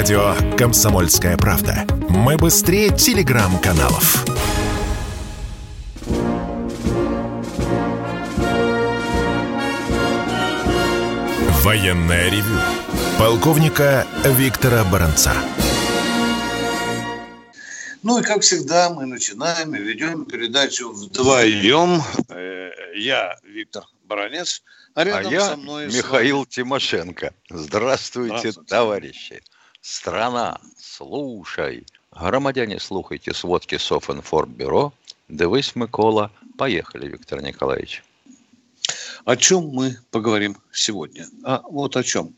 Радио «Комсомольская правда». Мы быстрее телеграм-каналов. Военное ревю. Полковника Виктора Баранца. Ну и как всегда мы начинаем и ведем передачу вдвоем. Э, я Виктор Баранец, а рядом а я со мной Михаил Тимошенко. Здравствуйте, Здравствуйте, товарищи. Страна, слушай. Громадяне, слухайте сводки Софинформбюро. Дивись, Микола. Поехали, Виктор Николаевич. О чем мы поговорим сегодня? А вот о чем.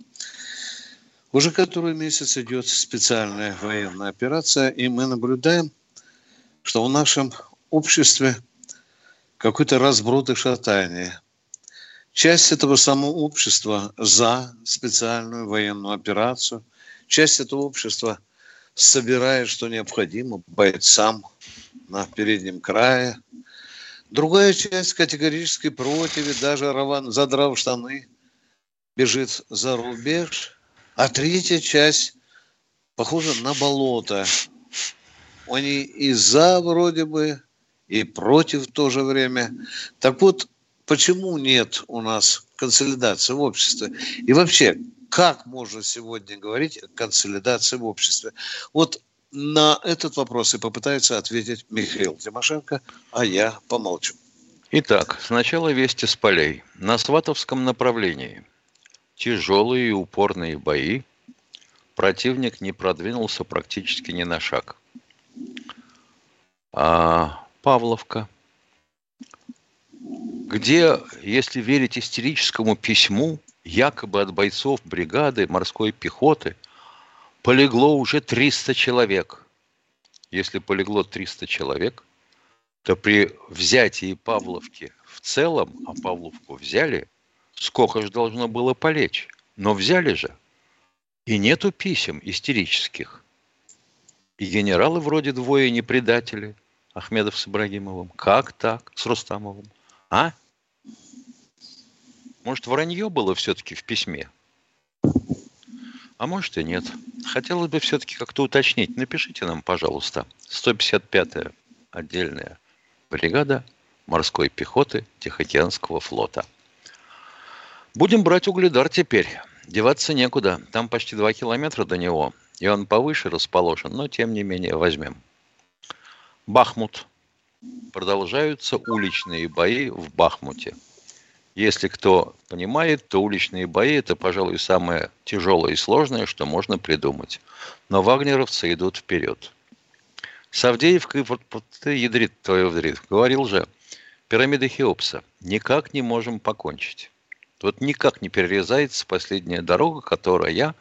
Уже который месяц идет специальная военная операция, и мы наблюдаем, что в нашем обществе какой-то разброд и шатание. Часть этого самого общества за специальную военную операцию, часть этого общества собирает, что необходимо, бойцам на переднем крае. Другая часть категорически против, даже Раван, задрав штаны, бежит за рубеж. А третья часть похожа на болото. Они и за вроде бы, и против в то же время. Так вот, почему нет у нас консолидации в обществе? И вообще, как можно сегодня говорить о консолидации в обществе? Вот на этот вопрос и попытается ответить Михаил Тимошенко, а я помолчу. Итак, сначала вести с полей. На Сватовском направлении тяжелые и упорные бои. Противник не продвинулся практически ни на шаг. А Павловка – где, если верить истерическому письму, якобы от бойцов бригады морской пехоты, полегло уже 300 человек. Если полегло 300 человек, то при взятии Павловки в целом, а Павловку взяли, сколько же должно было полечь? Но взяли же. И нету писем истерических. И генералы вроде двое не предатели, Ахмедов с Ибрагимовым. Как так? С Рустамовым. А? Может, вранье было все-таки в письме? А может и нет. Хотелось бы все-таки как-то уточнить. Напишите нам, пожалуйста. 155-я отдельная бригада морской пехоты Тихоокеанского флота. Будем брать угледар теперь. Деваться некуда. Там почти 2 километра до него. И он повыше расположен, но тем не менее возьмем. Бахмут. Продолжаются уличные бои в Бахмуте. Если кто понимает, то уличные бои – это, пожалуй, самое тяжелое и сложное, что можно придумать. Но вагнеровцы идут вперед. Савдеевка ядрит твою вдрит. Говорил же, пирамида Хеопса. Никак не можем покончить. Вот никак не перерезается последняя дорога, которая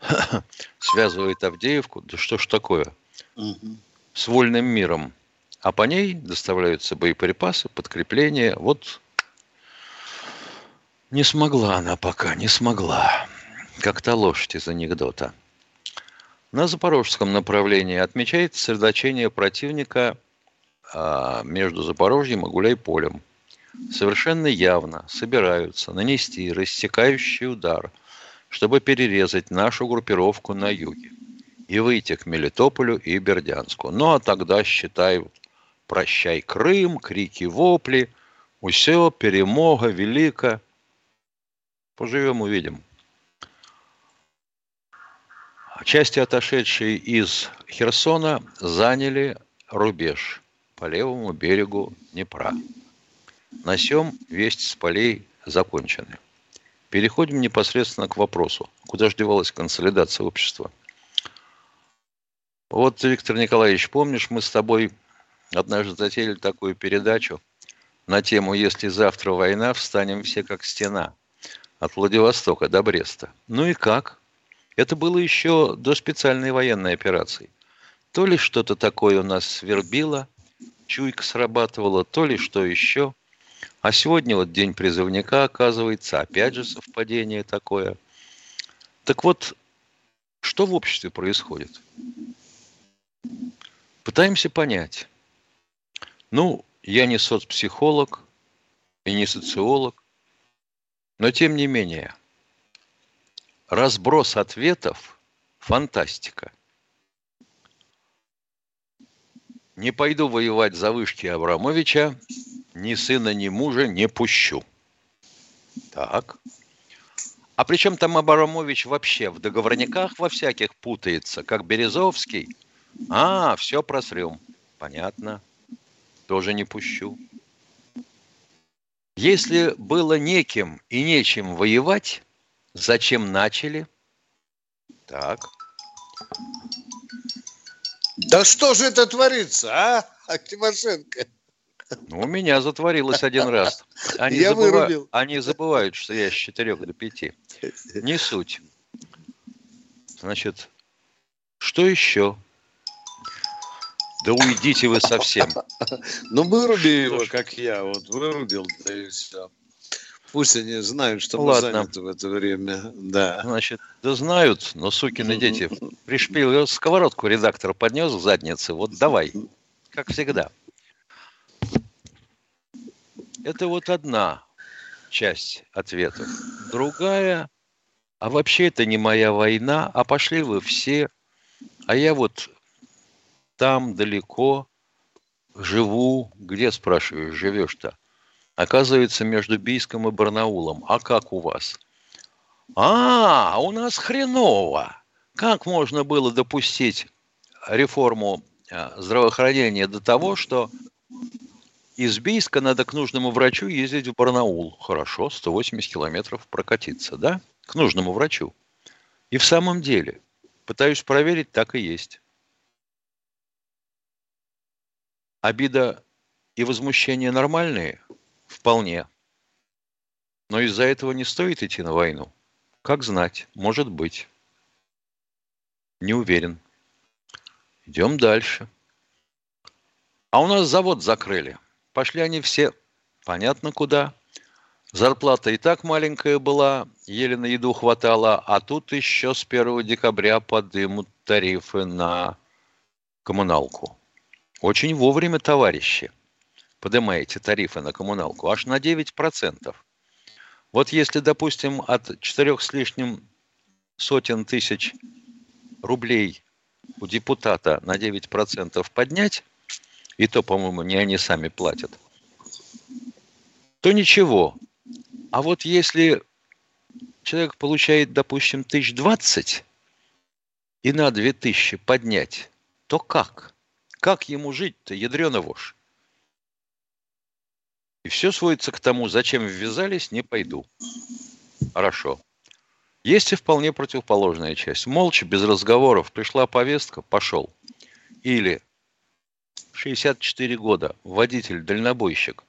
связывает Авдеевку, да что ж такое, с вольным миром. А по ней доставляются боеприпасы, подкрепления. Вот не смогла она пока, не смогла. Как то лошадь из анекдота. На запорожском направлении отмечается сосредоточение противника а, между Запорожьем и Гуляйполем. Совершенно явно собираются нанести рассекающий удар, чтобы перерезать нашу группировку на юге и выйти к Мелитополю и Бердянску. Ну а тогда считают «Прощай, Крым», крики, вопли, «Усё, перемога, велика». Поживем, увидим. Части, отошедшие из Херсона, заняли рубеж по левому берегу Днепра. На сём весть с полей закончены. Переходим непосредственно к вопросу, куда же девалась консолидация общества. Вот, Виктор Николаевич, помнишь, мы с тобой однажды затеяли такую передачу на тему «Если завтра война, встанем все как стена» от Владивостока до Бреста. Ну и как? Это было еще до специальной военной операции. То ли что-то такое у нас свербило, чуйка срабатывала, то ли что еще. А сегодня вот день призывника, оказывается, опять же совпадение такое. Так вот, что в обществе происходит? Пытаемся понять. Ну, я не соцпсихолог и не социолог, но тем не менее, разброс ответов Фантастика. Не пойду воевать за вышки Абрамовича, ни сына, ни мужа не пущу. Так. А причем там Абрамович вообще в договорниках во всяких путается, как Березовский. А, все просрем. Понятно. Тоже не пущу. Если было неким и нечем воевать, зачем начали? Так. Да что же это творится, а, Тимошенко? Ну, у меня затворилось один раз. Они, я забыва... вырубил. Они забывают, что я с 4 до 5. Не суть. Значит, что еще? Да уйдите вы совсем. Ну, выруби его, как я, вот вырубил, да и все. Пусть они знают, что мы Ладно. заняты в это время. Да. Значит, да знают, но сукины дети. Пришпилил сковородку редактор поднес к заднице. Вот давай, как всегда. Это вот одна часть ответа. Другая, а вообще это не моя война, а пошли вы все, а я вот там далеко живу. Где, спрашиваю, живешь-то? Оказывается, между Бийском и Барнаулом. А как у вас? А, у нас хреново. Как можно было допустить реформу э, здравоохранения до того, что из Бийска надо к нужному врачу ездить в Барнаул. Хорошо, 180 километров прокатиться, да? К нужному врачу. И в самом деле, пытаюсь проверить, так и есть. Обида и возмущение нормальные? Вполне. Но из-за этого не стоит идти на войну. Как знать, может быть. Не уверен. Идем дальше. А у нас завод закрыли. Пошли они все, понятно куда. Зарплата и так маленькая была, еле на еду хватало, а тут еще с 1 декабря подымут тарифы на коммуналку. Очень вовремя, товарищи, поднимаете тарифы на коммуналку аж на 9%. Вот если, допустим, от четырех с лишним сотен тысяч рублей у депутата на 9% поднять, и то, по-моему, не они сами платят, то ничего. А вот если человек получает, допустим, тысяч двадцать и на две тысячи поднять, то как? Как ему жить-то, ядрена вошь? И все сводится к тому, зачем ввязались, не пойду. Хорошо. Есть и вполне противоположная часть. Молча, без разговоров, пришла повестка, пошел. Или 64 года, водитель-дальнобойщик.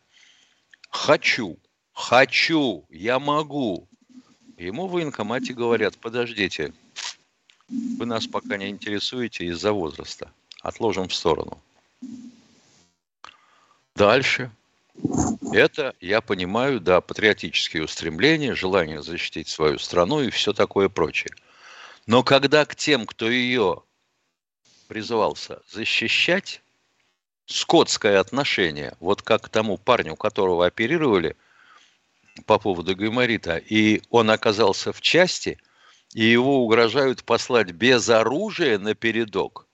Хочу, хочу, я могу. Ему в военкомате говорят, подождите, вы нас пока не интересуете из-за возраста. Отложим в сторону. Дальше. Это, я понимаю, да, патриотические устремления, желание защитить свою страну и все такое прочее. Но когда к тем, кто ее призывался защищать, скотское отношение, вот как к тому парню, которого оперировали по поводу гайморита, и он оказался в части, и его угрожают послать без оружия на передок,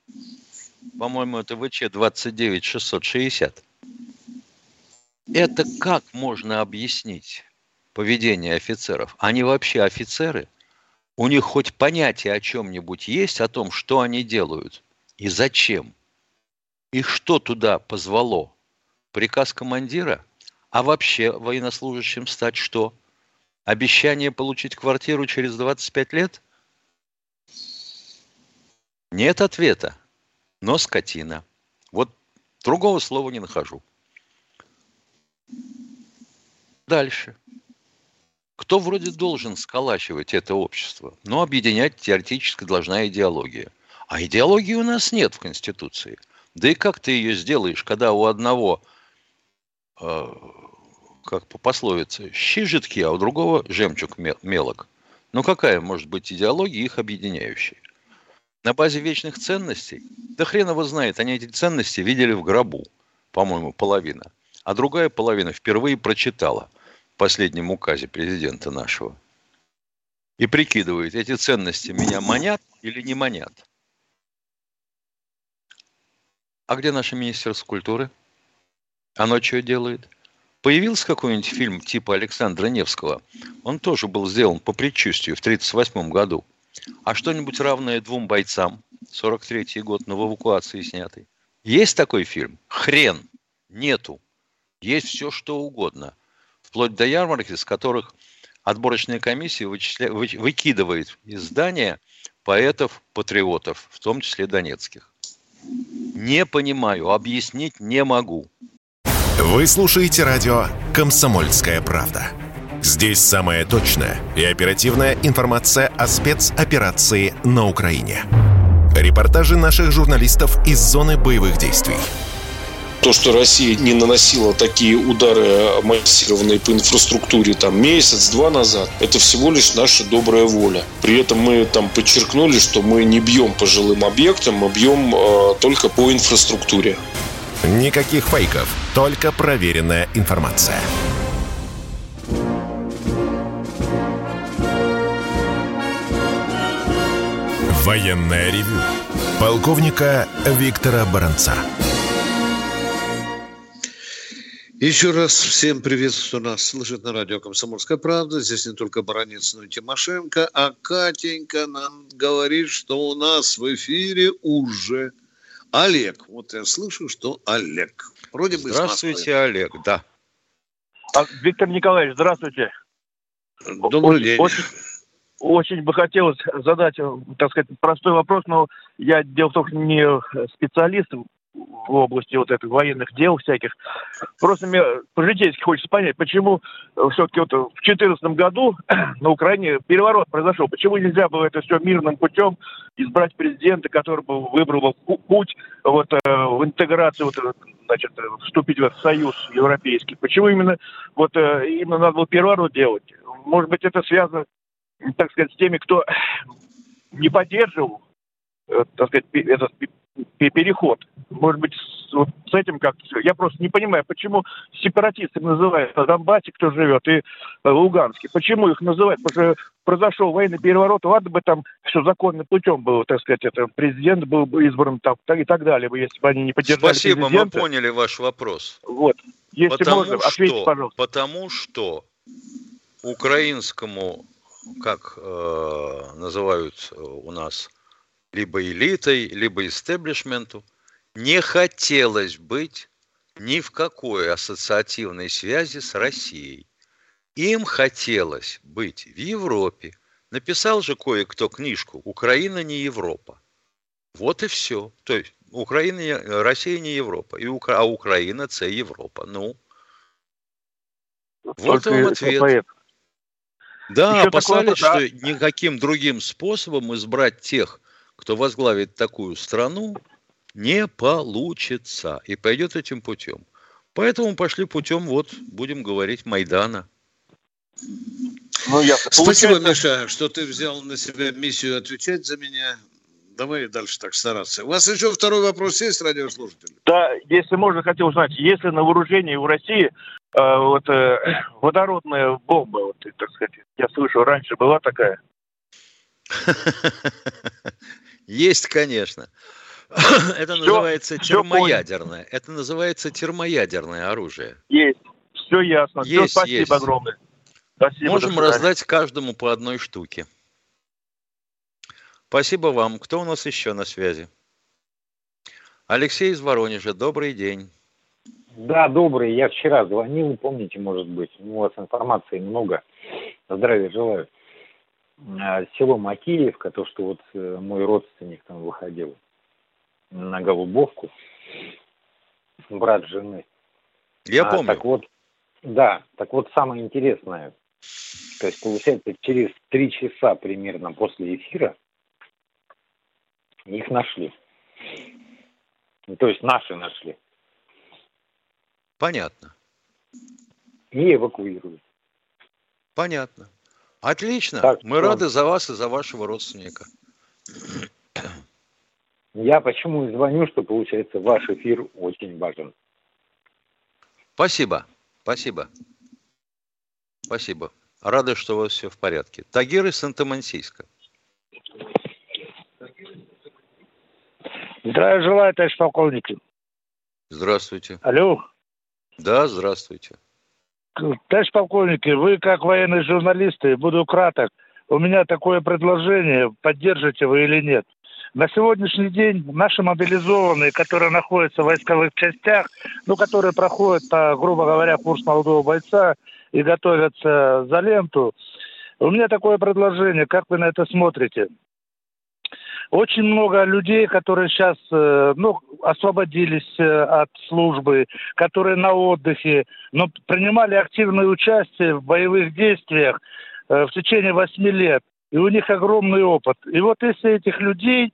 по-моему, это ВЧ 29660. Это как можно объяснить поведение офицеров? Они вообще офицеры? У них хоть понятие о чем-нибудь есть, о том, что они делают и зачем? И что туда позвало? Приказ командира? А вообще военнослужащим стать что? Обещание получить квартиру через 25 лет? Нет ответа, но скотина. Вот другого слова не нахожу. Дальше. Кто вроде должен сколачивать это общество? Но объединять теоретически должна идеология. А идеологии у нас нет в Конституции. Да и как ты ее сделаешь, когда у одного, э, как по пословице, щи жидкие, а у другого жемчуг мел- мелок? Ну какая может быть идеология их объединяющая? На базе вечных ценностей? Да хрен его знает, они эти ценности видели в гробу, по-моему, половина. А другая половина впервые прочитала в последнем указе президента нашего. и прикидывает, эти ценности меня манят или не манят. А где наше Министерство культуры? Оно что делает? Появился какой-нибудь фильм типа Александра Невского? Он тоже был сделан по предчувствию в 1938 году. А что-нибудь равное двум бойцам? 43-й год, но в эвакуации снятый. Есть такой фильм? Хрен. Нету. Есть все, что угодно. Вплоть до ярмарки, с которых отборочная комиссия вычисля... вы... выкидывает из здания поэтов-патриотов, в том числе донецких. Не понимаю, объяснить не могу. Вы слушаете радио «Комсомольская правда». Здесь самая точная и оперативная информация о спецоперации на Украине. Репортажи наших журналистов из зоны боевых действий – то, что Россия не наносила такие удары массированные по инфраструктуре там месяц-два назад, это всего лишь наша добрая воля. При этом мы там подчеркнули, что мы не бьем по жилым объектам, мы бьем э, только по инфраструктуре. Никаких фейков, только проверенная информация. Военная ревю. Полковника Виктора Баранца. Еще раз всем приветствую нас. Слышит на радио «Комсомольская правда». Здесь не только Баранец, но и Тимошенко. А Катенька нам говорит, что у нас в эфире уже Олег. Вот я слышу, что Олег. Вроде бы Здравствуйте, Олег, да. А, Виктор Николаевич, здравствуйте. Добрый день. Очень, очень бы хотелось задать, так сказать, простой вопрос, но я, дело в том, что не специалист в области вот этих военных дел всяких. Просто мне по-житейски хочется понять, почему э, все-таки вот в 2014 году на Украине переворот произошел. Почему нельзя было это все мирным путем избрать президента, который бы выбрал путь вот, э, в интеграцию, вот, значит, вступить в союз европейский? Почему именно, вот, э, именно надо было переворот делать? Может быть, это связано, так сказать, с теми, кто не поддерживал так сказать, этот переход. Может быть, с, вот с этим как-то Я просто не понимаю, почему сепаратисты называют на Донбассе, кто живет, и э, Луганске. Почему их называют? Потому что произошел военный переворот, ладно бы там все законным путем было, так сказать, это президент был бы избран там, и так далее, если бы они не поддержали Спасибо, президента. мы поняли ваш вопрос. Вот. Если потому можно, что, ответьте, пожалуйста. Потому что украинскому, как э, называют у нас, либо элитой, либо истеблишменту, не хотелось быть ни в какой ассоциативной связи с Россией. Им хотелось быть в Европе. Написал же кое-кто книжку «Украина не Европа». Вот и все. То есть Украина, Россия не Европа, и Укра... а Украина – это Европа. Ну, вот Только вам ответ. Поэт. Да, Еще опасались, такое, да? что никаким другим способом избрать тех, кто возглавит такую страну, не получится и пойдет этим путем. Поэтому пошли путем, вот, будем говорить, Майдана. Ну, я, Спасибо, Миша, что ты взял на себя миссию отвечать за меня. Давай дальше так стараться. У вас еще второй вопрос есть, радиослушатель? Да, если можно, хотел узнать, если на вооружении у России вот э, водородная бомба, вот, так сказать, я слышу, раньше была такая? Есть, конечно. Это называется термоядерное. Это называется термоядерное оружие. Есть. Все ясно. Есть, спасибо есть. огромное. Спасибо, Можем раздать каждому по одной штуке. Спасибо вам. Кто у нас еще на связи? Алексей из Воронежа. Добрый день. Да, добрый. Я вчера звонил, помните, может быть. У вас информации много. Здравия желаю. А, село Макеевка, то, что вот э, мой родственник там выходил на Голубовку, брат жены. Я а, помню. Так вот, да, так вот самое интересное, то есть получается через три часа примерно после эфира их нашли. То есть наши нашли. Понятно. И эвакуируют. Понятно. Отлично. Так, Мы что... рады за вас и за вашего родственника. Я почему и звоню, что получается ваш эфир очень важен. Спасибо. Спасибо. Спасибо. Рады, что у вас все в порядке. Тагир из Санта-Мансийска. Здравия желаю, товарищ полковник. Здравствуйте. Алло. Да, здравствуйте. Товарищ полковник, вы как военные журналисты, буду краток. У меня такое предложение, поддержите вы или нет. На сегодняшний день наши мобилизованные, которые находятся в войсковых частях, ну, которые проходят, по, грубо говоря, курс молодого бойца и готовятся за ленту, у меня такое предложение, как вы на это смотрите? Очень много людей, которые сейчас э, ну, освободились э, от службы, которые на отдыхе, но принимали активное участие в боевых действиях э, в течение восьми лет. И у них огромный опыт. И вот если этих людей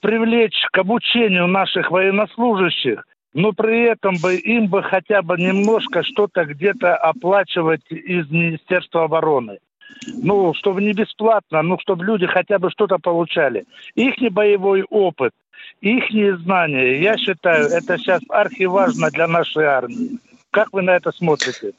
привлечь к обучению наших военнослужащих, но при этом бы им бы хотя бы немножко что-то где-то оплачивать из Министерства обороны ну, чтобы не бесплатно, ну, чтобы люди хотя бы что-то получали. Их боевой опыт, их знания, я считаю, это сейчас архиважно для нашей армии. Как вы на это смотрите?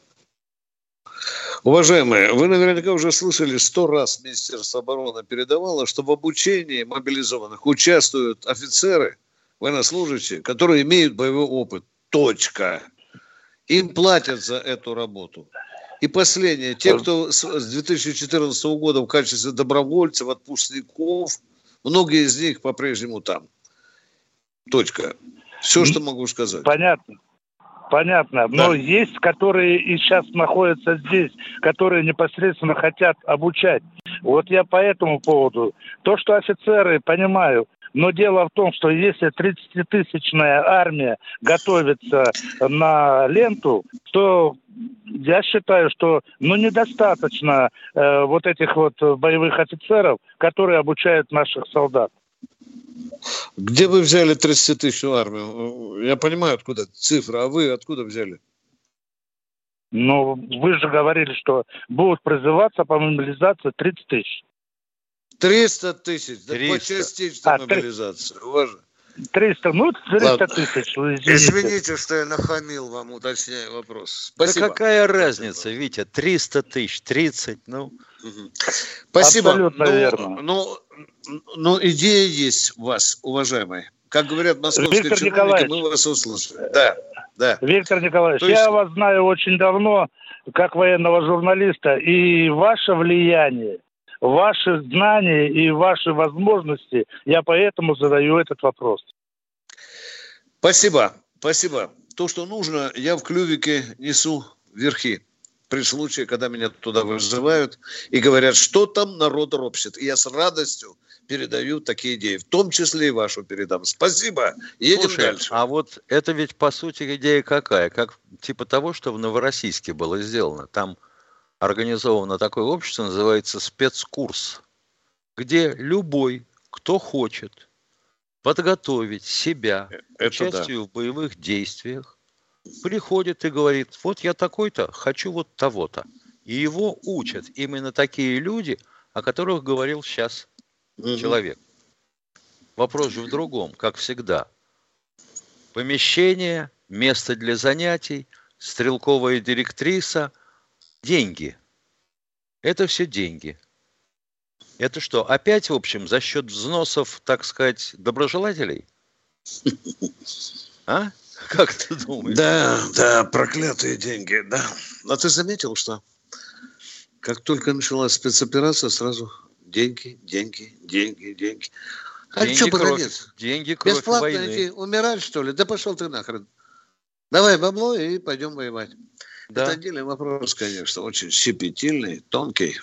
Уважаемые, вы наверняка уже слышали, сто раз Министерство обороны передавало, что в обучении мобилизованных участвуют офицеры, военнослужащие, которые имеют боевой опыт. Точка. Им платят за эту работу. И последнее. Те, кто с 2014 года в качестве добровольцев, отпускников, многие из них по-прежнему там. Точка. Все, что могу сказать. Понятно. Понятно. Но да. есть, которые и сейчас находятся здесь, которые непосредственно хотят обучать. Вот я по этому поводу. То, что офицеры, понимаю, но дело в том, что если 30-тысячная армия готовится на ленту, то я считаю, что ну, недостаточно э, вот этих вот боевых офицеров, которые обучают наших солдат. Где вы взяли 30 тысяч армию? Я понимаю, откуда цифра, а вы откуда взяли? Ну, вы же говорили, что будут призываться по мобилизации 30 тысяч. 300 тысяч, да по частичной а, мобилизации. 3... Уважаемый. 300, ну, 300 Ладно. тысяч. Извините. извините, что я нахамил вам, уточняю вопрос. Спасибо. Да какая разница, Витя, 300 тысяч, 30, ну... Спасибо. Абсолютно ну, верно. Ну, ну, идея есть у вас, уважаемые. Как говорят московские Виктор чиновники, мы вас услышали. Да, да. Виктор Николаевич, есть... я вас знаю очень давно, как военного журналиста, и ваше влияние ваши знания и ваши возможности. Я поэтому задаю этот вопрос. Спасибо, спасибо. То, что нужно, я в клювике несу верхи при случае, когда меня туда вызывают и говорят, что там народ ропщет. И я с радостью передаю такие идеи, в том числе и вашу передам. Спасибо. Едем Слушай, дальше. А вот это ведь по сути идея какая? Как типа того, что в Новороссийске было сделано. Там организовано такое общество, называется спецкурс, где любой, кто хочет подготовить себя э, Это к участию да. в боевых действиях, приходит и говорит, вот я такой-то, хочу вот того-то. И его учат именно такие люди, о которых говорил сейчас угу. человек. Вопрос же в другом, как всегда. Помещение, место для занятий, стрелковая директриса – деньги. Это все деньги. Это что, опять, в общем, за счет взносов, так сказать, доброжелателей? А? Как ты думаешь? Да, да, проклятые деньги, да. А ты заметил, что как только началась спецоперация, сразу деньги, деньги, деньги, деньги. А деньги, что кровь, деньги, кровь Бесплатно войны. идти, умирать, что ли? Да пошел ты нахрен. Давай бабло и пойдем воевать. Да. Это отдельный вопрос, конечно, очень щепетильный, тонкий.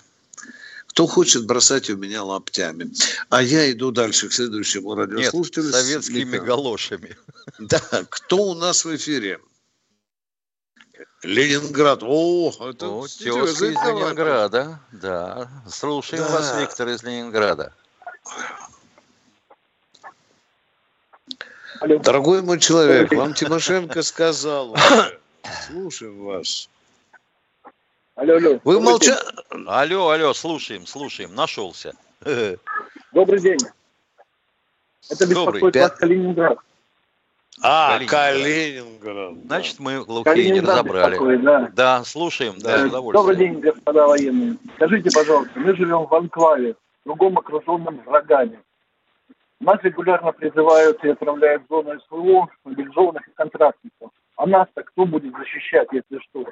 Кто хочет бросать у меня лаптями? А я иду дальше к следующему радиослушателю. Нет, советскими галошами. Да, кто у нас в эфире? Ленинград. О, это О, тезка из Ленинграда. Да. Слушаем да. вас, Виктор из Ленинграда. Дорогой мой человек, вам Тимошенко сказал, Слушаем вас. Алло, алло. Вы молча... Алло, алло, слушаем, слушаем. Нашелся. Добрый день. Это беспокоит Добрый. вас Калининград. А, Калининград. Калининград. Значит, мы Лукей не Калининград разобрали. да. Да, слушаем, да, Э, удовольствием. Добрый день, господа военные. Скажите, пожалуйста, мы живем в анклаве, кругом окруженном врагами. Нас регулярно призывают и отправляют в зону СВО мобилизованных и контрактников. А нас-то кто будет защищать, если что?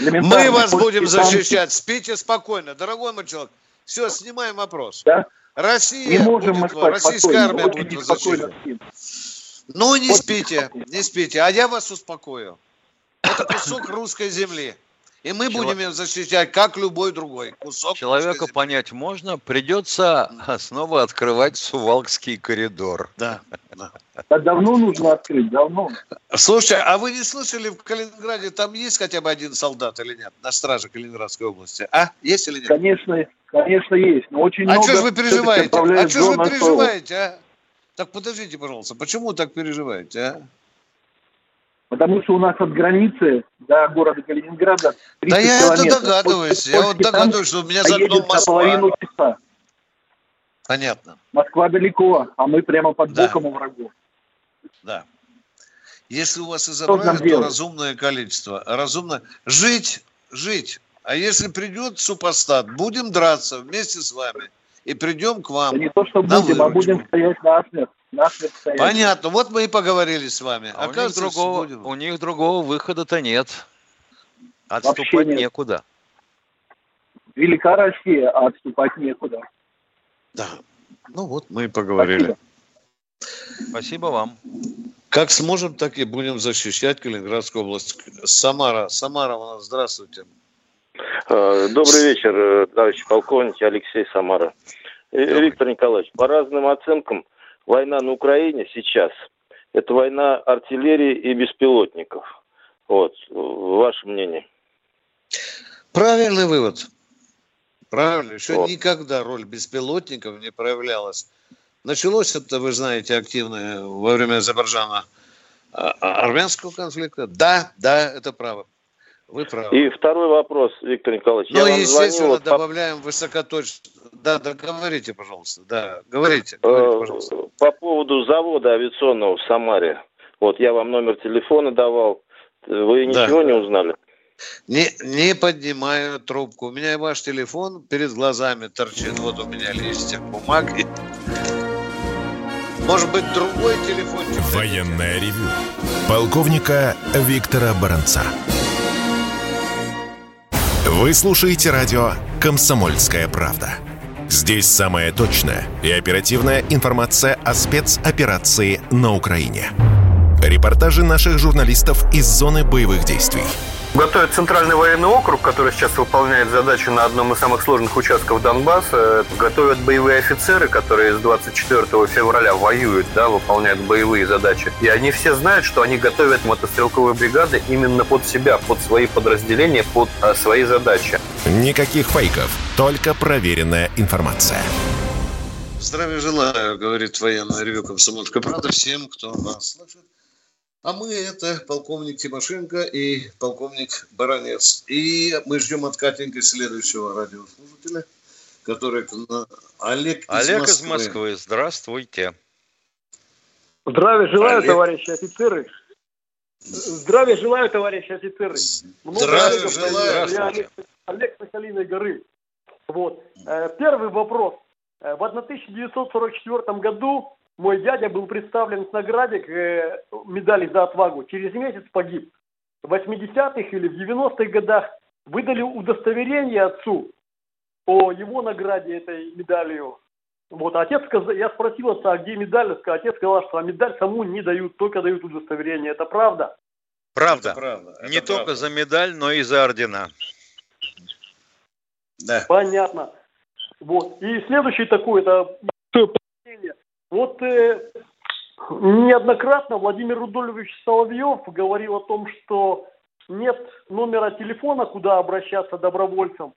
Мы вас будем защищать. Спите спокойно, дорогой мой человек. Все, снимаем вопрос. Да? Россия Не можем мы будет, вам- спать российская спокойно, армия очень будет вас защищать. Ну, не Вот спите, спокойно. не спите, а я вас успокою. Это кусок русской земли. И мы Чело- будем ее защищать, как любой другой кусок Человека понять можно, придется снова открывать Сувалкский коридор. Да, да. Да давно нужно открыть, давно. Слушайте, а вы не слышали, в Калининграде там есть хотя бы один солдат или нет? На страже Калининградской области. А? Есть или нет? Конечно, конечно, есть, но очень А много... что ж вы переживаете? А что ж вы переживаете, а? Так подождите, пожалуйста, почему так переживаете, а? Потому что у нас от границы до города Калининграда 30 Да я это километров. догадываюсь. Я вот догадываюсь, что у меня за окном Москва. половину часа. Понятно, Москва далеко, а мы прямо под Да. боком у врагов. да. Если у вас и забрали, то делать? разумное количество. Разумно. Жить, жить. А если придет супостат, будем драться вместе с вами. И придем к вам. Да не то, что на будем, а выручку. будем стоять. Насмерть стоять. Понятно. Вот мы и поговорили с вами. А у них, Оказывается, другого, будем. у них другого выхода-то нет. Отступать Вообще нет. некуда. Велика Россия, а отступать некуда. Да. Ну вот мы и поговорили. Спасибо. Спасибо вам. Как сможем, так и будем защищать Калининградскую область. Самара. Самара у нас. Здравствуйте. Э, Добрый вечер, э, товарищ полковник Алексей Самара. Э, Добрый. Виктор Николаевич, по разным оценкам, война на Украине сейчас – это война артиллерии и беспилотников. Вот, ваше мнение. Правильный вывод. Правильно. Еще Вот. никогда роль беспилотников не проявлялась. Началось это, вы знаете, активно во время Азербайджана а, а, армянского конфликта. Да, да, это право. Вы правы. И второй вопрос, Виктор Николаевич. ну, я вам звонил естественно, вот по- добавляем высокоточно. Да, да, говорите, пожалуйста. Да, говорите, говорите, Э, пожалуйста. По поводу завода авиационного в Самаре. Вот я вам номер телефона давал. Вы Да. ничего не узнали? Не, не поднимаю трубку. У меня и ваш телефон перед глазами торчит. Вот у меня листья бумаги. Может быть, другой телефончик? Военное ревю полковника Виктора Баранца. Вы слушаете радио «Комсомольская правда». Здесь самая точная и оперативная информация о спецоперации на Украине. Репортажи наших журналистов из зоны боевых действий. Готовит Центральный военный округ, который сейчас выполняет задачу на одном из самых сложных участков Донбасса. Готовят боевые офицеры, которые с 24 февраля воюют, да, выполняют боевые задачи. И они все знают, что они готовят мотострелковые бригады именно под себя, под свои подразделения, под а, свои задачи. Никаких фейков, только проверенная информация. Здравия желаю, говорит военное ревю «Комсомольская правда» всем, кто нас слышит. А мы это полковник Тимошенко и полковник Баранец. И мы ждем от Катеньки следующего радиослушателя, который к на- Олег, Олег из из Москвы, здравствуйте. Здравия желаю, Олег. товарищи офицеры. Здравия желаю, товарищи офицеры. Много Здравия желаю. Я Олег, Олег Сахалиной горы. Вот. Э, Первый вопрос. Э, В 1944 году мой дядя был представлен с награде к э, медали за отвагу. Через месяц погиб. В 80-х или в 90-х годах выдали удостоверение отцу о его награде этой медалью. Вот, а отец сказал, я спросил отца, а где медаль? Сказал, Отец сказал, что а медаль саму не дают, только дают удостоверение. Это правда? Правда. Это правда. это Не только правда. за медаль, но и за ордена. Да. Понятно. Вот. И следующий такой, это. Вот э, неоднократно Владимир Рудольевич Соловьев говорил о том, что нет номера телефона, куда обращаться добровольцам,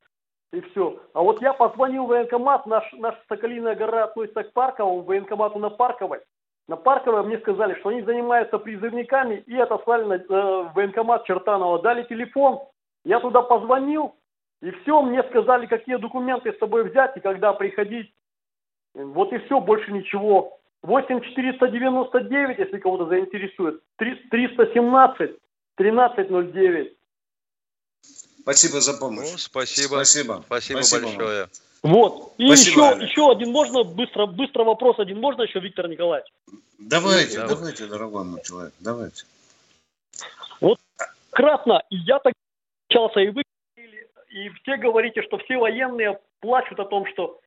и все. А вот я позвонил в военкомат, наш, наша Соколиная гора относится к Парковому, военкомату на Парковой. На Парковой мне сказали, что они занимаются призывниками, и отослали на, э, военкомат Чертанова. Дали телефон, я туда позвонил, и все, мне сказали, какие документы с собой взять и когда приходить. Вот и все, больше ничего. 8499, если кого-то заинтересует, 317 1309. Спасибо за помощь. Ну, спасибо. Спасибо. Спасибо, Спасибо большое. Вот. И Спасибо, еще, еще один можно быстро, быстро вопрос один можно еще, Виктор Николаевич? Давайте, Давай. давайте, дорогой мой человек, давайте. Кратно, и я так общался, и вы и все говорите, что все военные плачут о том, что,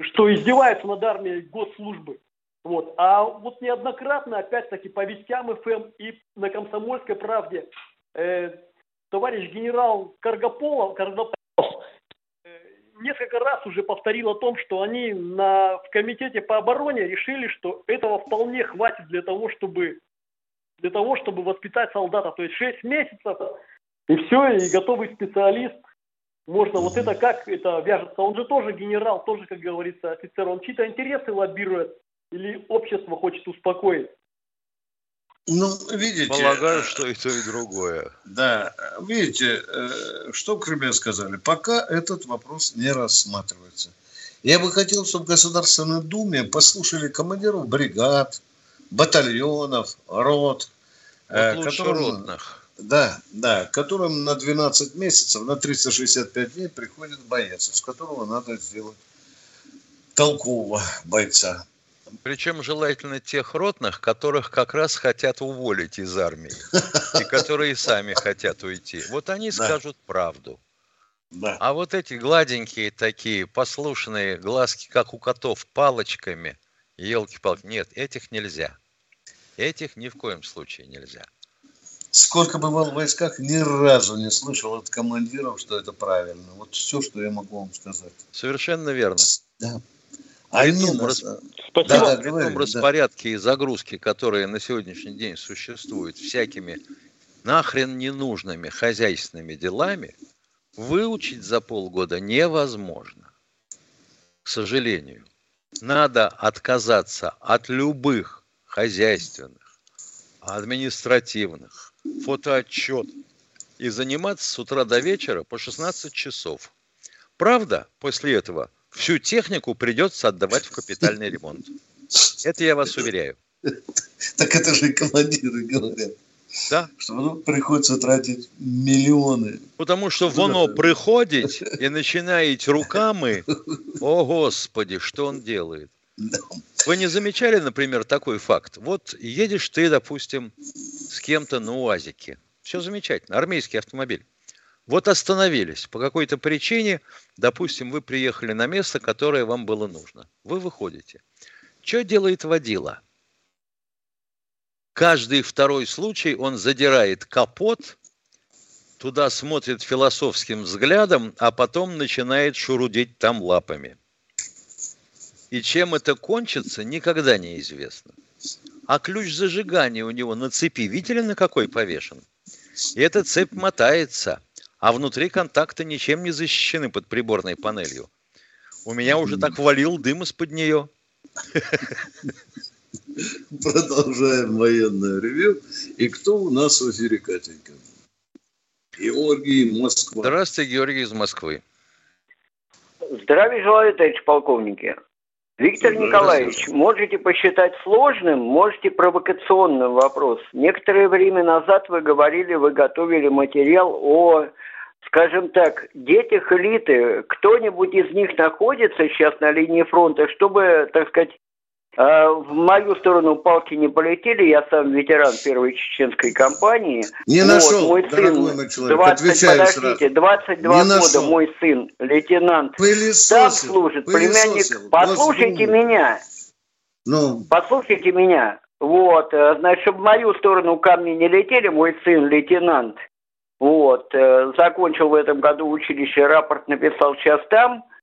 что издеваются над армией госслужбы. Вот. А вот неоднократно, опять-таки, по вестям ФМ и на Комсомольской правде э, товарищ генерал Каргополов, Каргополов э, несколько раз уже повторил о том, что они на, в комитете по обороне решили, что этого вполне хватит для того, чтобы для того, чтобы воспитать солдата. То есть 6 месяцев, и все, и готовый специалист. Можно вот это как это вяжется. Он же тоже генерал, тоже, как говорится, офицер. Он чьи-то интересы лоббирует или общество хочет успокоить. Ну, видите... Полагаю, э, что и то, и другое. Да, видите, э, что в Крыме сказали? Пока этот вопрос не рассматривается. Я бы хотел, чтобы в Государственной Думе послушали командиров бригад, батальонов, рот. э, Вот лучше которым- ротных. Да, да, которым на 12 месяцев, на 365 дней приходит боец, из которого надо сделать толкового бойца. Причем желательно тех ротных, которых как раз хотят уволить из армии. И которые сами хотят уйти. Вот они скажут правду. Да. А вот эти гладенькие такие, послушные глазки, как у котов, палочками, елки-палки, нет, этих нельзя. Этих ни в коем случае нельзя. Сколько бывал в войсках, ни разу не слышал от командиров, что это правильно. Вот все, что я могу вам сказать. Совершенно верно. Да. А они том нас- рас- Спасибо. Да, да, При говори, том да. распорядке и загрузке, которые на сегодняшний день существуют всякими нахрен ненужными хозяйственными делами, выучить за полгода невозможно. К сожалению. Надо отказаться от любых хозяйственных, административных, фотоотчет и заниматься с утра до вечера по 16 часов. Правда, после этого всю технику придется отдавать в капитальный ремонт. Это я вас уверяю. Так это же командиры говорят. Да. Что ну, приходится тратить миллионы. Потому что воно приходит и начинаете руками, о господи, что он делает. Вы не замечали, например, такой факт? Вот едешь ты, допустим, с кем-то на УАЗике. Все замечательно, армейский автомобиль. Вот остановились по какой-то причине, допустим, вы приехали на место, которое вам было нужно. Вы выходите. Что делает водила? Каждый второй случай он задирает капот, туда смотрит философским взглядом, а потом начинает шурудить там лапами. И чем это кончится, никогда не известно. А ключ зажигания у него на цепи, видели, на какой повешен? И эта цепь мотается, а внутри контакта ничем не защищены под приборной панелью. У меня уже так валил дым из-под нее. Продолжаем военное ревю. И кто у нас в эфире, Катенька? Георгий, Москва. Здравствуйте, Георгий из Москвы. Здравия желаю, товарищ полковники. Виктор. Николаевич, можете посчитать сложным, можете провокационным вопрос. Некоторое время назад вы говорили, вы готовили материал о, скажем так, детях элиты. Кто-нибудь из них находится сейчас на линии фронта, чтобы, так сказать, в мою сторону палки не полетели. Я сам ветеран первой чеченской кампании. Не Вот, нашел, мой сын, мой человек, 20, отвечаю подождите, сразу. 22 Не года нашел. мой сын, лейтенант, там Пылесосил, служит, пылесосил. племянник. Послушайте Госдуму. меня, Ну, послушайте меня. Вот, э, значит, чтобы в мою сторону камни не летели, мой сын лейтенант, вот, э, закончил в этом году училище, рапорт написал сейчас там, А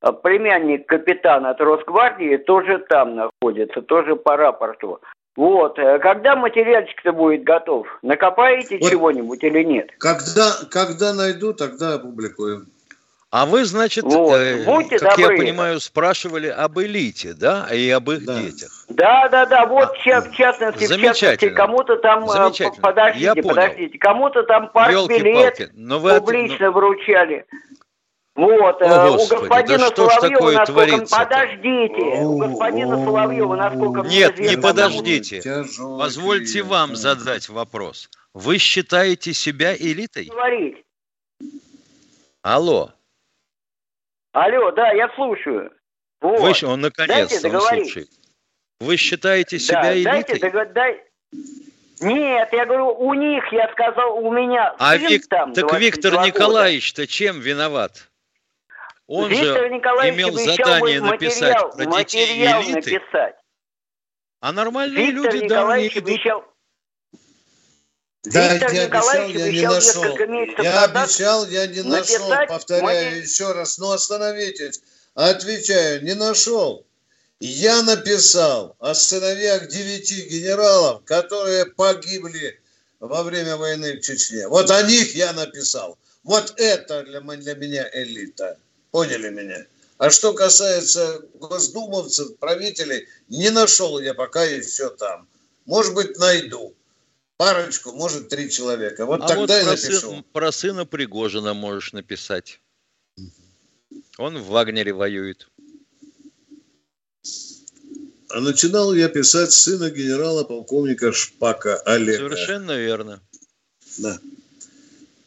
племянник капитана от Росгвардии тоже там находится, тоже по рапорту. Вот, э, когда материальчик-то будет готов? Накопаете Вот. чего-нибудь или нет? когда, когда найду, тогда опубликуем. А вы, значит, Вот, э, будьте как добры. я понимаю, спрашивали об элите, да, и об их Да. детях. Да, да, да, вот ча- в частности, в частности, кому-то там, э, Замечательно. подождите, Я понял. подождите, кому-то там партбилет Ёлки-палки, но вы от- публично вручали. Вот, О, э, у Господи, господина да что ж Соловьева, такое насколько... творится-то? Подождите, у господина Соловьева, насколько мне Нет, не подождите. Тяжелый Позвольте вам да. задать вопрос. Вы считаете себя элитой? говорить. Алло. Алло, да, я слушаю. Вот. Вы, он наконец-то Дайте он слушает. Вы считаете Да, себя дайте элитой? дого- дай- Нет, я говорю, у них, я сказал, у меня А Вик- там так 22 Виктор. Николаевич-то чем виноват? Он Виктор же Николаевич имел задание написать материал, про детей материал элиты. написать. А нормальные Виктор люди, да, они Николаевич идут. обещал... Да, Виктор я обещал, я не нашел. Я обещал, я не нашел. Повторяю матери- еще раз. Ну, остановитесь. Отвечаю, не нашел. Я написал о сыновьях девяти генералов, которые погибли во время войны в Чечне. Вот о них я написал. Вот это для, для меня элита. Поняли меня? А что касается госдумовцев, правителей, не нашел я пока еще там. Может быть, найду. Парочку, может, три человека. Вот а тогда вот и про, напишу. сын- про сына Пригожина можешь написать. Он в Вагнере воюет. А начинал я писать сына генерала-полковника Шпака Олега. Совершенно верно. Да.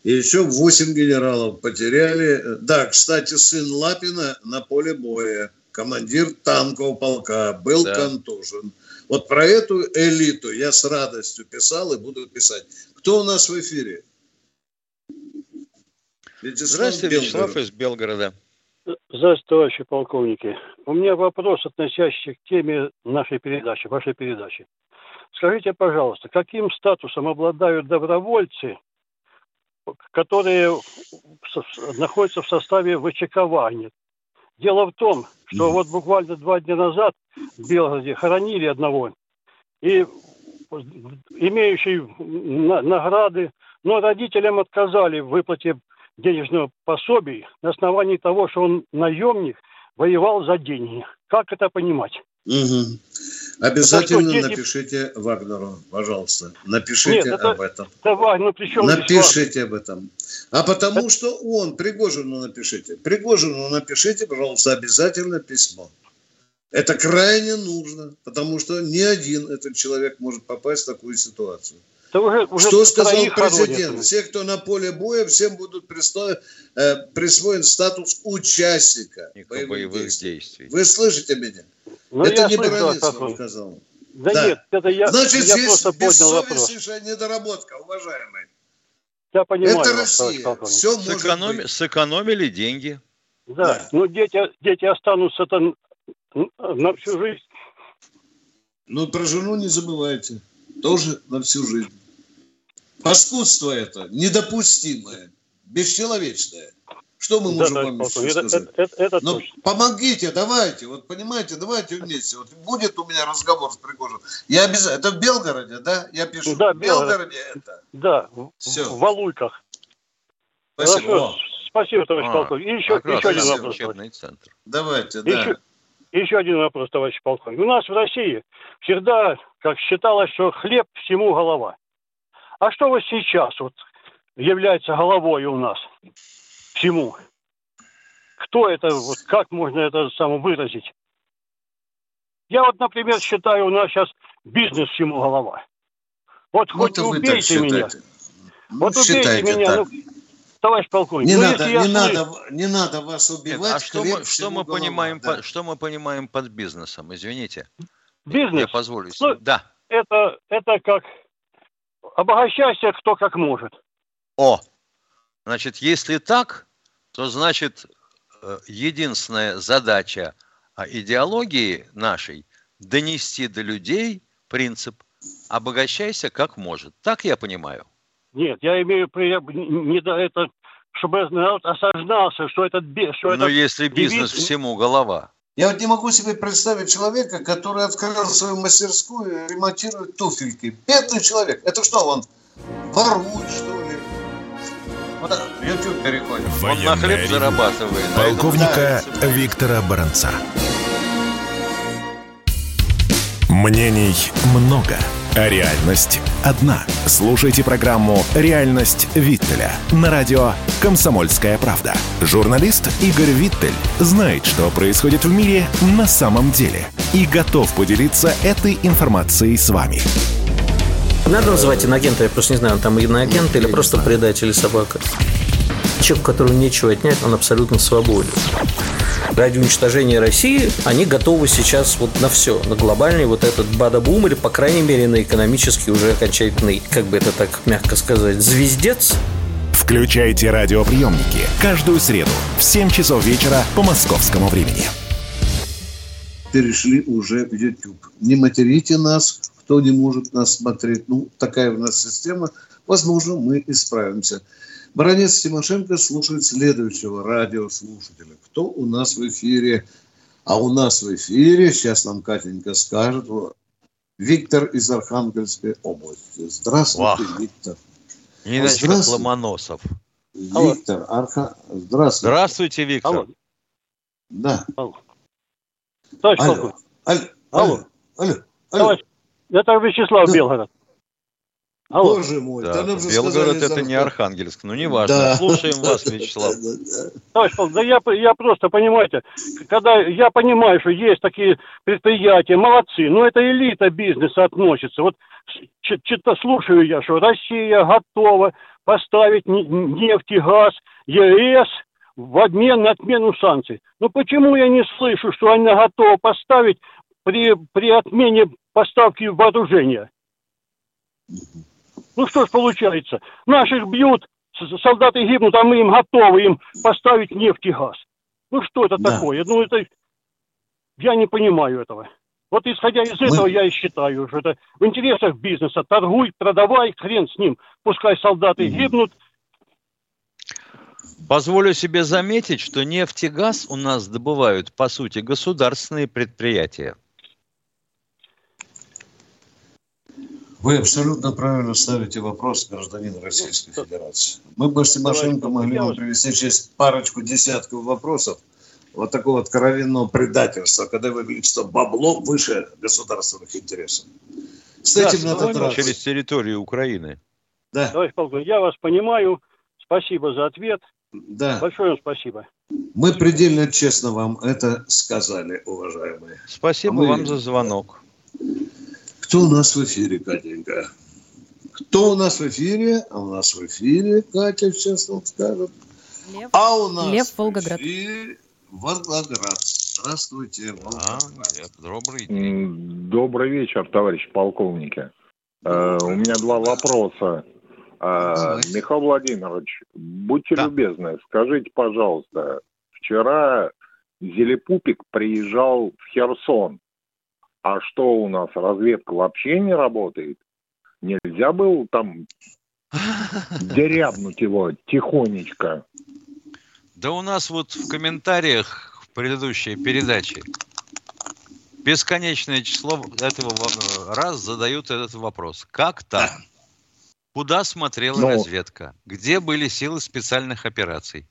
И еще восемь генералов потеряли. Да, кстати, сын Лапина на поле боя. Командир танкового полка. Был Да. контужен. Вот про эту элиту я с радостью писал и буду писать. Кто у нас в эфире? Вячеслав Здравствуйте, Вячеслав Белгород. из Белгорода. Здравствуйте, товарищи полковники. У меня вопрос, относящийся к теме нашей передачи, вашей передачи. Скажите, пожалуйста, каким статусом обладают добровольцы, которые находятся в составе ВЧК «Вагнер»? Дело в том, что вот буквально два дня назад в Белгороде хоронили одного, и имеющий на- награды, но родителям отказали в выплате денежного пособия на основании того, что он наемник, воевал за деньги. Как это понимать? Мгм. Обязательно Это что, дети- напишите Вагнеру, пожалуйста. Напишите Нет, это- об этом. Давай, ну при чем здесь Напишите об этом. А потому что он, Пригожину напишите. Пригожину напишите, пожалуйста, обязательно письмо. Это крайне нужно, потому что ни один этот человек может попасть в такую ситуацию. Да уже, уже Что сказал президент? хоронят. Все, кто на поле боя, всем будут присто- э, присвоен статус участника боевых, боевых действий. действий. Вы слышите меня? Ну, Это не слышу, Баранец Астахов. вам сказал. Да, Да. нет, это я, Значит, я здесь просто поднял вопрос. бессовестнейшая недоработка, уважаемый. Я понимаю Это Россия. Все может Сэкономи- быть. Сэкономили деньги. Да, ну дети, дети останутся там на всю жизнь. Ну, про жену не забывайте. Тоже на всю жизнь. Паскудство это недопустимое, бесчеловечное. Что мы Да, можем товарищ вам полковник, еще это, сказать? это, это, это Ну, точно. помогите, давайте, вот понимаете, давайте вместе. Вот будет у меня разговор с Пригожиным. Я обязательно. Это в Белгороде, да? Я пишу. Да, в Белгород. Белгороде это. Да, в- Всё. в Валуйках. Спасибо. Хорошо, спасибо, товарищ А, полковник. И еще, еще один вопрос. центр. давайте, да. Еще, еще один вопрос, товарищ полковник. У нас в России всегда, как считалось, что хлеб всему голова. А что вот сейчас вот является головой у нас всему? Кто это, вот как можно это само выразить? Я вот, например, считаю, у нас сейчас бизнес всему голова. Вот Ну, хоть так убейте меня. Ну, Вот убейте меня, так. ну, товарищ полковник. Не ну, надо, не слышу- надо, не надо вас Нет, убивать. а что мы, что мы голова, понимаем, да. по- что мы понимаем под бизнесом? Извините, Бизнес. я позволю. Ну, да. это, это как обогащайся кто как может. О, значит, если так, то значит э, единственная задача а, идеологии нашей донести до людей принцип обогащайся как может. Так я понимаю. Нет, я имею при не до это, чтобы народ осознался, что этот би- что Но это если бизнес девиз- всему голова. Я вот не могу себе представить человека, который открыл свою мастерскую и ремонтирует туфельки. Бедный человек. Это что, он ворует, что ли? Вот YouTube переходим. Он на хлеб ревю зарабатывает. полковника. Виктора Баранца. Мнений много, А реальность одна. Слушайте программу «Реальность Виттеля» на радио «Комсомольская правда». Журналист Игорь Виттель знает, что происходит в мире на самом деле и готов поделиться этой информацией с вами. Надо называть инагента, я просто не знаю, он там иноагент или просто предатель или собака. Человек, у которого нечего отнять, он абсолютно свободен. Ради уничтожения России они готовы сейчас вот на все, на глобальный вот этот бада-бум или, по крайней мере, на экономический уже окончательный, как бы это так мягко сказать, звездец. Включайте радиоприемники каждую среду в 7 часов вечера по московскому времени. Перешли уже в YouTube. Не материте нас, кто не может нас смотреть. Ну, такая у нас система. Возможно, мы исправимся. Баронец Тимошенко слушает следующего радиослушателя. Кто у нас в эфире? А у нас в эфире, сейчас нам Катенька скажет, Виктор из Архангельской области. Здравствуйте, Вах. Виктор. Не иначе как Здравствуйте. Ломоносов. Виктор, Арха... Здравствуйте. Здравствуйте, Виктор. Алло. Да. Алло. Товарищ Алло. полковник. Алло. Алло. Алло. Товарищ, это Вячеслав Да. Белгород. Алло. Боже мой, Да, да нам же Белгород сказали это завтра. не Архангельск. Ну, неважно. Да. Слушаем вас, Вячеслав. Товарищ да я, я просто, понимаете, когда я понимаю, что есть такие предприятия, молодцы, но это элита бизнеса относится. Вот ч- чё-то слушаю я, что Россия готова поставить не- нефть и газ ЕС в обмен на отмену санкций. Но почему я не слышу, что она готова поставить при, при отмене поставки вооружения? Ну что ж получается, наших бьют, солдаты гибнут, а мы им готовы им поставить нефть и газ. Ну что это Да. такое? Ну это... Я не понимаю этого. Вот исходя из этого я и считаю, что это в интересах бизнеса. Торгуй, продавай, хрен с ним. Пускай солдаты гибнут. Позволю себе заметить, что нефть и газ у нас добывают, по сути, государственные предприятия. Вы абсолютно правильно ставите вопрос, гражданин Российской Федерации. Мы бы с Тимошенко могли вам привести через парочку десятков вопросов вот такого откровенного предательства, когда вы говорите, что бабло выше государственных интересов. С Да, этим надо через драться. территорию Украины. Да, Товарищ полковник, я вас понимаю. Спасибо за ответ. да. Большое вам спасибо. Мы предельно честно вам это сказали, уважаемые. Спасибо А мы- вам за звонок. Кто у нас в эфире, Катенька? Кто у нас в эфире? А у нас в эфире, Катя сейчас нам скажет. Лев, А у нас Лев в Волгоград. эфире Волгоград. Здравствуйте, Волгоград. Добрый М, Добрый вечер, товарищ полковники. Э, У меня два вопроса. Э, Михаил Владимирович, будьте любезны, скажите, пожалуйста, вчера Зелепупик приезжал в Херсон. А что у нас, разведка вообще не работает? Нельзя было там дерябнуть его тихонечко? Да у нас вот в комментариях в предыдущей передаче бесконечное число этого во- раз задают этот вопрос. Как так? Куда смотрела Ну. разведка? Где были силы специальных операций?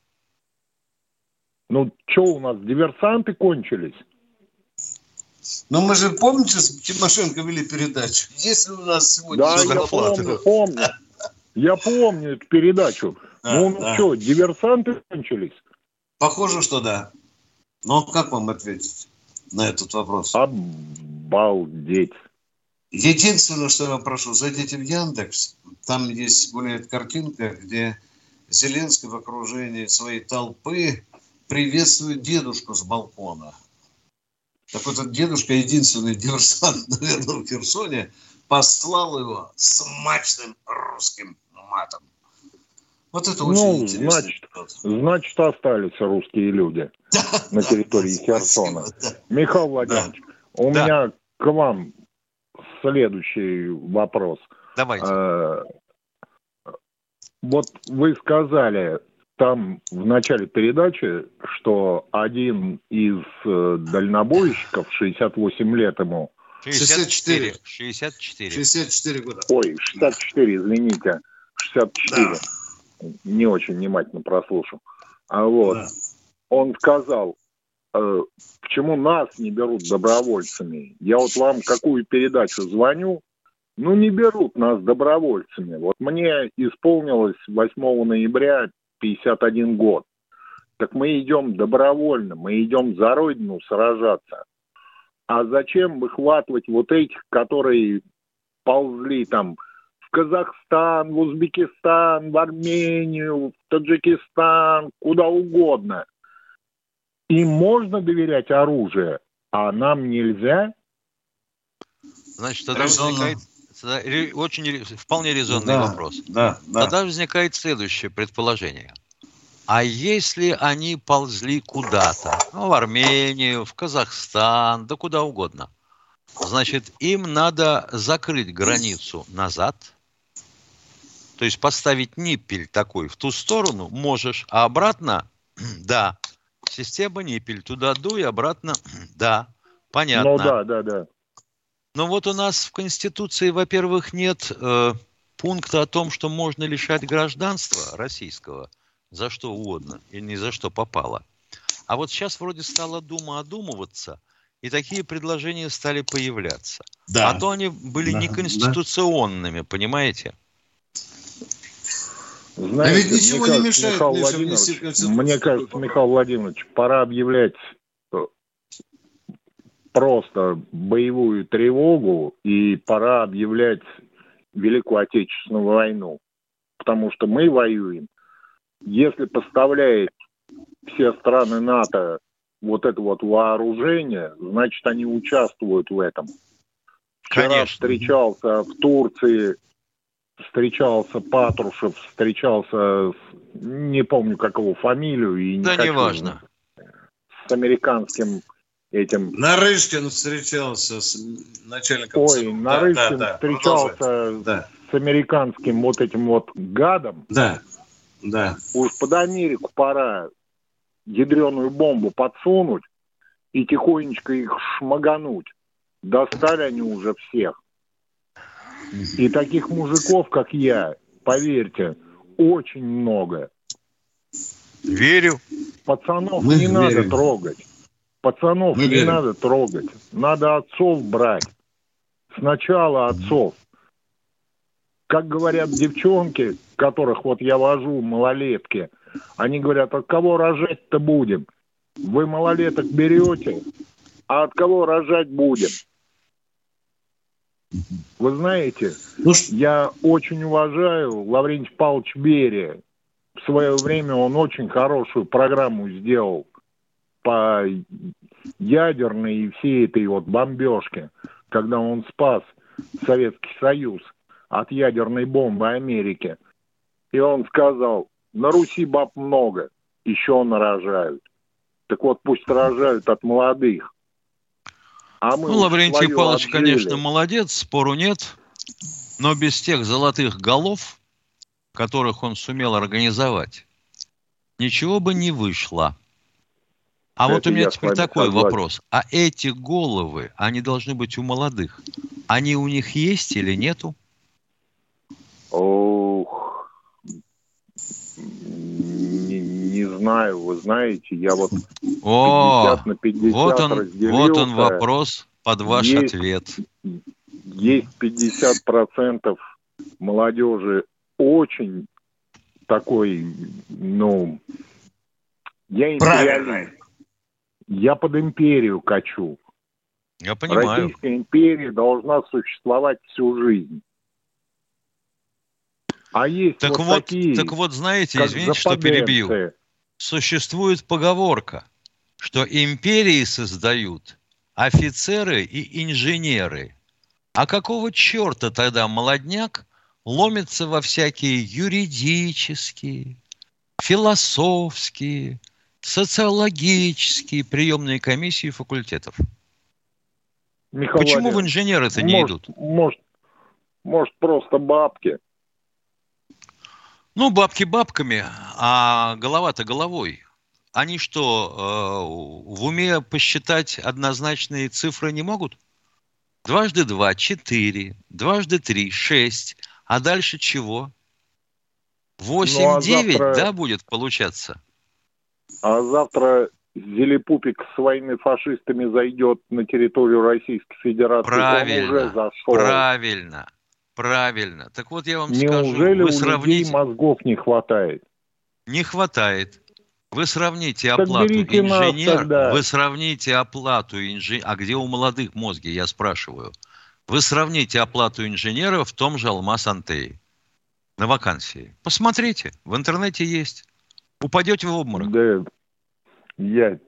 Ну, что у нас, диверсанты кончились? Ну, мы же, помните, с Тимошенко вели передачу? Если у нас сегодня... Да, я помню, помню. Я помню эту передачу. ну, да. что, диверсанты кончились? Похоже, что да. Но как вам ответить на этот вопрос? Обалдеть. Единственное, что я прошу, зайдите в Яндекс. Там есть гуляет картинка, где Зеленский в окружении своей толпы приветствует дедушку с балкона. Так вот, этот дедушка, единственный диверсант, наверное, в Херсоне, послал его смачным русским матом. Вот это очень Ну, интересно. значит, значит, остались русские люди на территории Херсона. Михаил Владимирович, у Да. меня к вам следующий вопрос. Давайте. Э, Вот вы сказали там в начале передачи, что один из э, дальнобойщиков, 68 лет ему, 64. 64. 64 года. Ой, 64, извините. 64. Не очень внимательно прослушал. А вот. Он сказал, э, почему нас не берут добровольцами. Я вот вам какую передачу звоню, ну, не берут нас добровольцами. Вот мне исполнилось 8 ноября 51 год. Так мы идем добровольно, мы идем за Родину сражаться. А зачем выхватывать вот этих, которые ползли там в Казахстан, в Узбекистан, в Армению, в Таджикистан, куда угодно. Им можно доверять оружие, а нам нельзя? Значит, тогда возникает очень вполне резонный да, вопрос. Да, да. Тогда возникает следующее предположение. А если они ползли куда-то, ну, в Армению, в Казахстан, да куда угодно, значит, им надо закрыть границу назад, то есть поставить ниппель такой в ту сторону можешь, а обратно, да, система ниппель, туда дуй, обратно, да, понятно. Ну да, да, да. Но вот у нас в Конституции, во-первых, нет э, пункта о том, что можно лишать гражданства российского за что угодно и ни за что попало. А вот сейчас вроде стала Дума одумываться, и такие предложения стали появляться. Да. А то они были да, неконституционными, да. понимаете? Знаете, а ведь ничего мне не мешает Михаил Владимирович, Мне кажется, Михаил Владимирович, пора объявлять просто боевую тревогу и пора объявлять Великую Отечественную войну. Потому что мы воюем. Если поставляет все страны НАТО вот это вот вооружение, значит, они участвуют в этом. Вчера Конечно. встречался в Турции, встречался Патрушев, встречался, с, не помню, как его фамилию. И не да, хочу, неважно. С американским этим... Нарышкин встречался с начальником... Ой, Нарышкин да, да, встречался да. с американским вот этим вот гадом. Да, да. Уж под Америку пора ядреную бомбу подсунуть и тихонечко их шмагануть. Достали они уже всех. И таких мужиков, как я, поверьте, очень много. Верю. Пацанов Мы не верим. надо трогать. Пацанов Мы не верим. надо трогать. Надо отцов брать. Сначала отцов. Как говорят девчонки, которых вот я вожу, малолетки, они говорят, от кого рожать-то будем? Вы малолеток берете, а от кого рожать будем? Вы знаете, ну, я очень уважаю Лаврентий Павлович Берия. В свое время он очень хорошую программу сделал по ядерной и всей этой вот бомбежке, когда он спас Советский Союз от ядерной бомбы Америки. И он сказал, на Руси баб много, еще нарожают. Так вот, пусть рожают от молодых. А мы ну, Лаврентий Павлович, отжили. конечно, молодец, спору нет. Но без тех золотых голов, которых он сумел организовать, ничего бы не вышло. А Это вот у меня теперь такой согласен. вопрос. А эти головы, они должны быть у молодых. Они у них есть или нету? Ох, не, не знаю, вы знаете, я вот О, 50 на 50 вот он, вот он вопрос под ваш есть, ответ. Есть 50% молодежи очень такой, ну, я империалист. Я под империю качу. Я понимаю. Российская империя должна существовать всю жизнь. А есть так вот, вот такие, так вот, знаете, извините, что перебью. Существует поговорка, что империи создают офицеры и инженеры. А какого черта тогда молодняк ломится во всякие юридические, философские, социологические приемные комиссии факультетов. Михаил Почему в инженеры-то не идут? Может, может, просто бабки. Ну, бабки бабками, а голова-то головой. Они что, э, в уме посчитать однозначные цифры не могут? Дважды два – четыре, дважды три – шесть. А дальше чего? Восемь, ну, а завтра... да, будет получаться? А завтра Зелепупик с своими фашистами зайдет на территорию Российской Федерации. Правильно, Он уже зашел. правильно, Правильно. Так вот я вам Неужели скажу, вы у сравните... людей мозгов не хватает? Не хватает. Вы сравните Так оплату нас инженер, тогда. вы сравните оплату инженера, а где у молодых мозги, я спрашиваю. Вы сравните оплату инженера в том же Алмаз Антей на вакансии. Посмотрите, в интернете есть. Упадете в обморок. Да, я,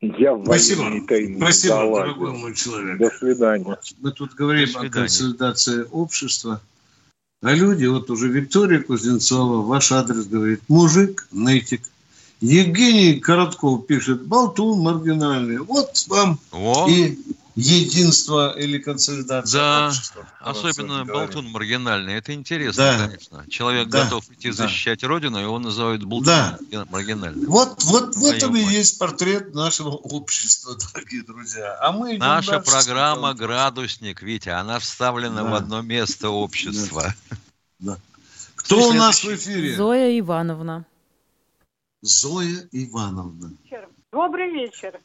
я в Спасибо. не Спасибо, залазил. дорогой мой человек. До свидания. Мы тут говорим о консолидации общества. А люди, вот уже Виктория Кузнецова, ваш адрес говорит, мужик, нытик. Евгений Коротков пишет, болтун маргинальный. Вот вам О, и единство или консолидация да, общества. особенно болтун маргинальный. Это интересно, Да. конечно. Человек Да. готов идти Да. защищать родину, его называют болтуном Да. маргинальным. Вот, вот в этом и есть портрет нашего общества, дорогие друзья. А мы идем Наша дальше. программа «Градусник», Витя, она вставлена Да. в одно место общества. Кто у Следующий. нас в эфире? Зоя Ивановна. Зоя Ивановна. Добрый вечер.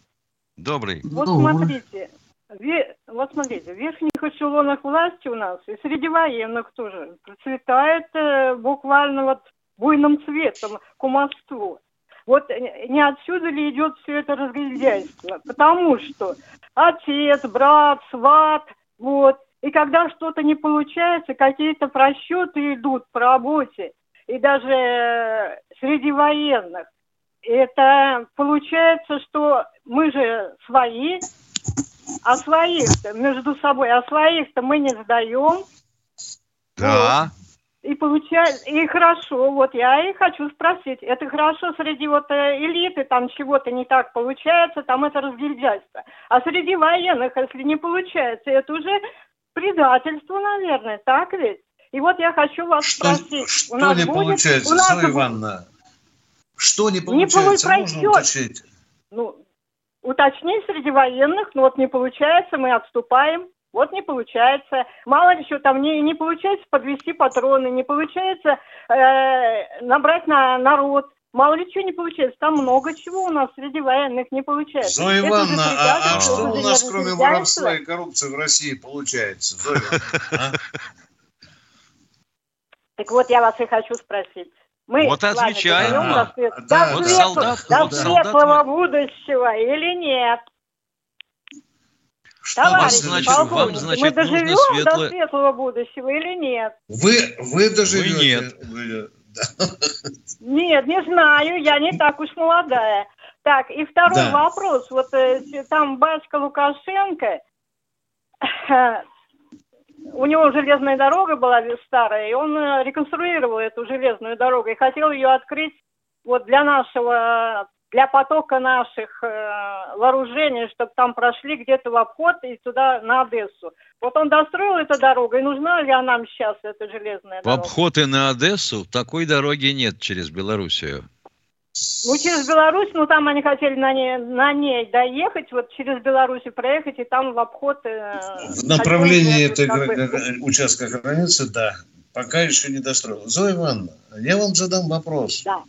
Добрый. Вот Ну, смотрите, вот смотрите, в верхних эшелонах власти у нас и среди военных тоже процветает э, буквально вот буйным цветом кумовство. Вот не отсюда ли идет все это разгильдяйство? Потому что отец, брат, сват, вот. И когда что-то не получается, какие-то просчеты идут по работе, и даже э, среди военных, это получается, что мы же свои, а своих-то между собой, а своих-то мы не сдаем. Да. И получается, и хорошо, вот я и хочу спросить, это хорошо среди вот э, элиты, там чего-то не так получается, там это разгильдяйство. А среди военных, если не получается, это уже предательство, наверное, так ведь? И вот я хочу вас спросить. Что у нас не будет- получается, у нас Зоя Ивановна? Что не Не получается? Можно уточнить. Ну, уточнить среди военных, ну вот не получается, мы отступаем. Вот не получается. Мало ли что там не, не получается подвести патроны, не получается э, набрать на народ. Мало ли чего не получается. Там много чего у нас среди военных не получается. Зоя Ивановна, а, а что у нас кроме воровства и коррупции в России получается? Зоя а? Так вот я вас и хочу спросить. Мы Вот отвечаем вам. до, Да, вот светлого- солдат- до вот солдат светлого будущего или нет? Что Товарищи вам значит- вам, полковники, значит, мы нужно доживем светлое- до светлого будущего или нет? Вы, вы доживете. Вы нет. Вы- Нет, не знаю, я не так уж молодая. Так, и второй Да. вопрос. Вот э, там батька Лукашенко, у него железная дорога была старая, и он э, реконструировал эту железную дорогу и хотел ее открыть вот для нашего, для потока наших э, вооружений, чтобы там прошли где-то в обход и туда на Одессу. Вот он достроил эту дорогу, и нужна ли она нам сейчас, эта железная В дорога? обход и на Одессу такой дороги нет через Белоруссию. Ну, через Беларусь, ну, там они хотели на ней, на ней доехать, вот через Беларусь проехать, и там в обход... э, В направлении этой бы, гра- участка границы, да, пока еще не достроил. Зоя Ивановна, я вам задам вопрос. Да.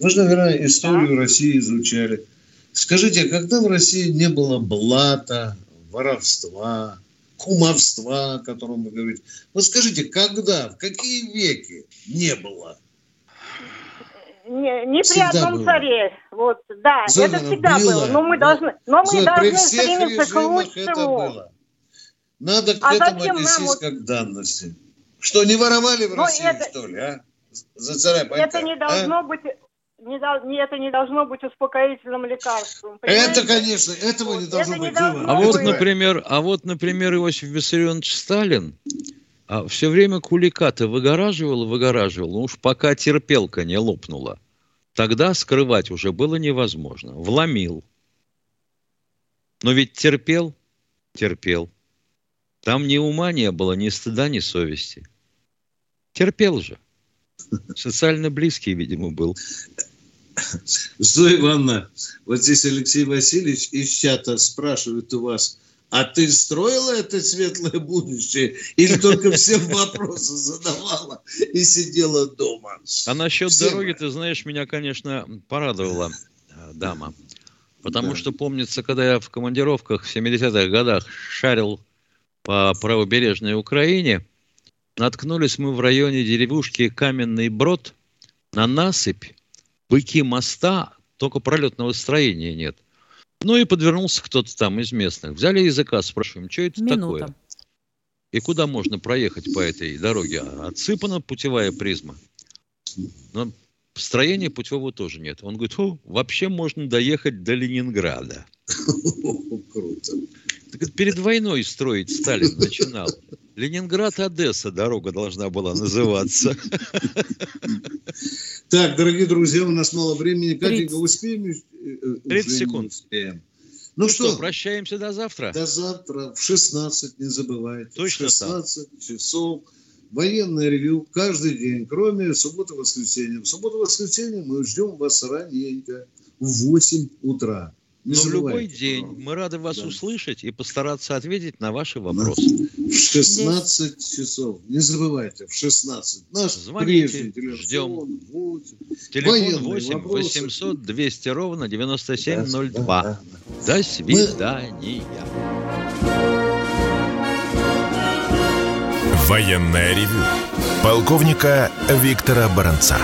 Вы же, наверное, историю России изучали. Скажите, когда в России не было блата, воровства, кумовства, о котором вы говорите? Вот скажите, когда, в какие веки не было? Не, не при Всегда одном было. царе. Вот, да, Зоя это всегда было. было. Но мы Но- должны, но мы Зоя, должны стремиться к это лучшему. было. Надо к А этому нам отнестись вот- как к данности. Что, не воровали в Ну, России, это- что ли, а? За царя Это Байка, не а? должно быть... Не, не- это не должно быть успокоительным лекарством. Это, понимаете? конечно, этого не должно это не быть. должно Зоя А Ой, вот, например, а вот, например, Иосиф Виссарионович Сталин а, все время кулика-то выгораживал выгораживал, ну уж пока терпелка не лопнула. Тогда скрывать уже было невозможно. Вломил. Но ведь терпел, терпел. Там ни ума не было, ни стыда, ни совести. Терпел же. Социально близкий, видимо, был. Зоя Ивановна, вот здесь Алексей Васильевич из чата спрашивает у вас, а ты строила это светлое будущее или только всем вопросы задавала и сидела дома? А насчет Всем. дороги, ты знаешь, меня, конечно, порадовала э, дама. Потому Да. что помнится, когда я в командировках в 70-х годах шарил по правобережной Украине, наткнулись мы в районе деревушки Каменный Брод на насыпь, быки моста, только пролетного строения нет. Ну и подвернулся кто-то там из местных. Взяли языка, спрашиваем, что это Минута. такое? И куда можно проехать по этой дороге? Отсыпана путевая призма. Но строения путевого тоже нет. Он говорит, «О, вообще можно доехать до Ленинграда. Круто. Так это перед войной строить Сталин начинал. Ленинград-Одесса дорога должна была называться. Так, дорогие друзья, у нас мало времени. Катенька, 30. успеем? Э, э, 30 уже не секунд. Ну, что, прощаемся до завтра? до завтра в 16, не забывайте. Точно в 16 часов. Военное ревю каждый день, кроме субботы-воскресенья. В субботу-воскресенье мы ждем вас раненько, в 8 утра. Не Но в любой день мы рады вас Да. услышать и постараться ответить на ваши вопросы. В 16 часов. Не забывайте, в 16. Наш Звоните, прежний телефон. ждем. вот. Телефон Военные 8 вопросы. 800 200 ровно 9702. До свидания. Военное ревю полковника Виктора Баранца.